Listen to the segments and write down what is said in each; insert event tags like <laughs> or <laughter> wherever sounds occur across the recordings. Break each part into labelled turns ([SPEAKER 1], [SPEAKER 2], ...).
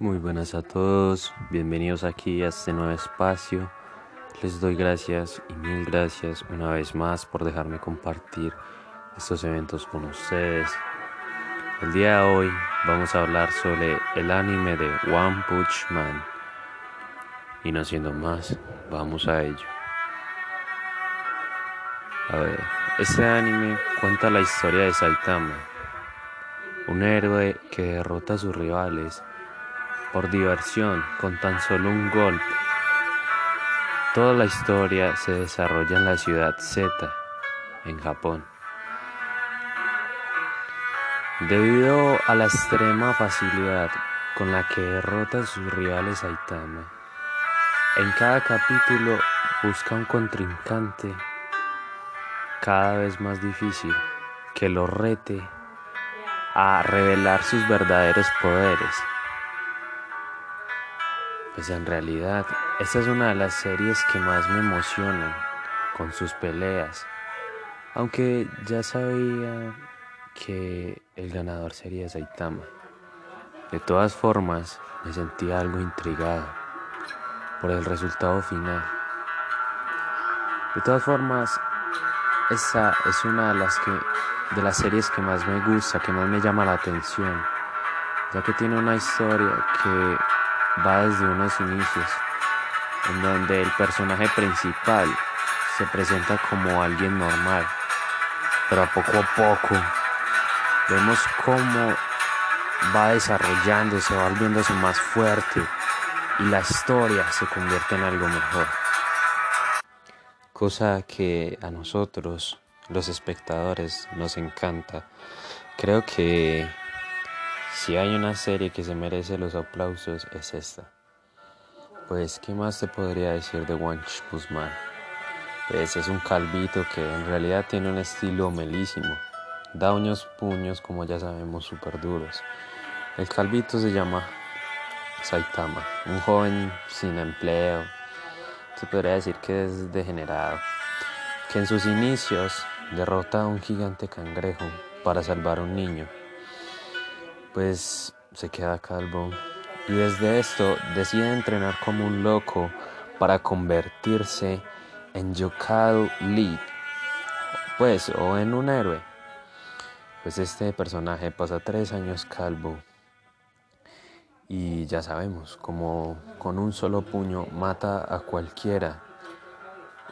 [SPEAKER 1] Muy buenas a todos, bienvenidos aquí a este nuevo espacio. Les doy gracias y mil gracias una vez más por dejarme compartir estos eventos con ustedes. El día de hoy vamos a hablar sobre el anime de One Punch Man. Y no siendo más, vamos a ello. A ver, este anime cuenta la historia de Saitama, un héroe que derrota a sus rivales por diversión con tan solo un golpe. Toda la historia se desarrolla en la ciudad Z, en Japón. Debido a la extrema facilidad con la que derrota a sus rivales Saitama, en cada capítulo busca un contrincante cada vez más difícil que lo rete a revelar sus verdaderos poderes. Pues en realidad, esta es una de las series que más me emocionan con sus peleas. Aunque ya sabía que el ganador sería Saitama. De todas formas, me sentía algo intrigado por el resultado final. De todas formas, esa es una de las que de las series que más me gusta, que más me llama la atención, ya que tiene una historia que va desde unos inicios, en donde el personaje principal se presenta como alguien normal, pero a poco a poco vemos cómo va desarrollándose, va volviéndose más fuerte y la historia se convierte en algo mejor. Cosa que a nosotros, los espectadores, nos encanta. Creo que si hay una serie que se merece los aplausos es esta. Pues, ¿qué más te podría decir de Punch Man? Pues es un calvito que en realidad tiene un estilo melísimo. Da unos puños, como ya sabemos, súper duros. El calvito se llama Saitama, un joven sin empleo. Se podría decir que es degenerado. Que en sus inicios derrota a un gigante cangrejo para salvar a un niño pues se queda calvo y desde esto decide entrenar como un loco para convertirse en Yokado Lee, pues o en un héroe. Pues este personaje pasa tres años calvo y ya sabemos, como con un solo puño mata a cualquiera.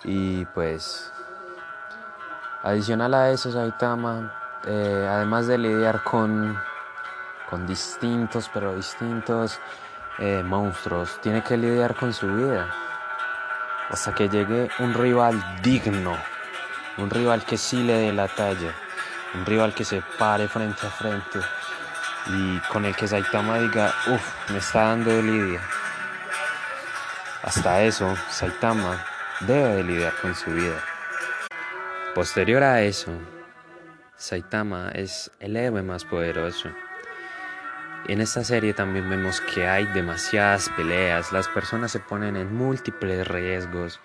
[SPEAKER 1] Y pues, adicional a eso, Saitama, eh, además de lidiar con con distintos, pero distintos eh, monstruos. Tiene que lidiar con su vida. Hasta que llegue un rival digno. Un rival que sí le dé la talla. Un rival que se pare frente a frente. Y con el que Saitama diga, uff, me está dando lidia. Hasta eso, Saitama debe de lidiar con su vida. Posterior a eso, Saitama es el héroe más poderoso. En esta serie también vemos que hay demasiadas peleas, las personas se ponen en múltiples riesgos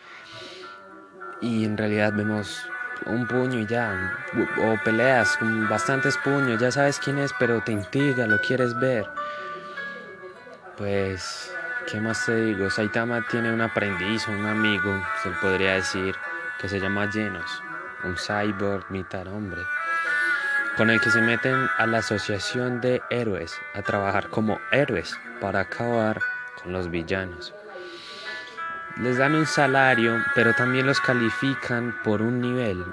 [SPEAKER 1] y en realidad vemos un puño y ya, o peleas con bastantes puños, ya sabes quién es, pero te intriga, lo quieres ver. Pues, ¿qué más te digo? Saitama tiene un aprendiz, un amigo, se podría decir, que se llama Genos, un cyborg mitad hombre con el que se meten a la asociación de héroes a trabajar como héroes para acabar con los villanos. Les dan un salario, pero también los califican por un nivel.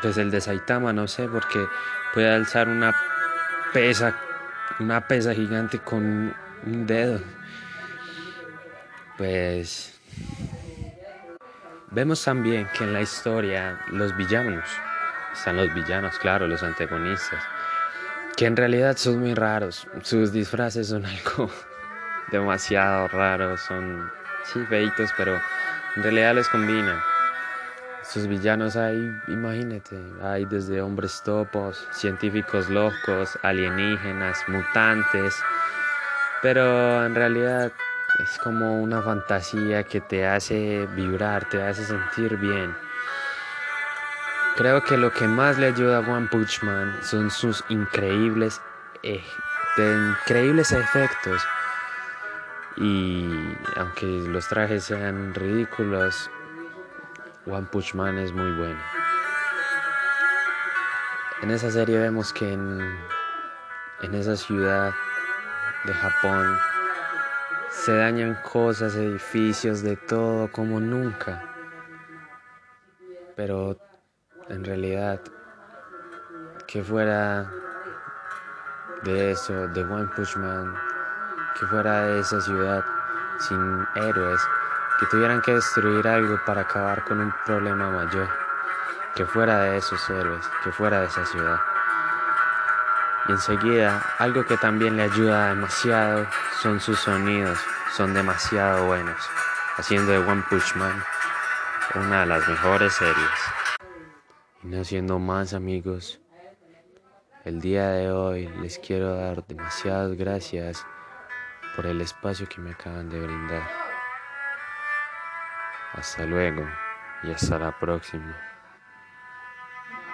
[SPEAKER 1] Pues el de Saitama no sé, porque puede alzar una pesa, una pesa gigante con un dedo. Pues vemos también que en la historia los villanos están los villanos, claro, los antagonistas, que en realidad son muy raros. Sus disfraces son <laughs> algo demasiado raros, son sí feitos, pero en realidad les combinan. Sus villanos hay, imagínate, hay desde hombres topos, científicos locos, alienígenas, mutantes, pero en realidad es como una fantasía que te hace vibrar, te hace sentir bien. Creo que lo que más le ayuda a One Punch Man son sus increíbles, eh, increíbles efectos Y aunque los trajes sean ridículos, One Punch Man es muy bueno. En esa serie vemos que en, en esa ciudad de Japón se dañan cosas, edificios, de todo como nunca. Pero en realidad, que fuera de eso, de One Punch Man, que fuera de esa ciudad sin héroes, que tuvieran que destruir algo para acabar con un problema mayor, que fuera de esos héroes, que fuera de esa ciudad. Y enseguida, algo que también le ayuda demasiado son sus sonidos, son demasiado buenos, haciendo de One Punch Man una de las mejores series. No siendo más amigos, el día de hoy les quiero dar demasiadas gracias por el espacio que me acaban de brindar. Hasta luego y hasta la próxima.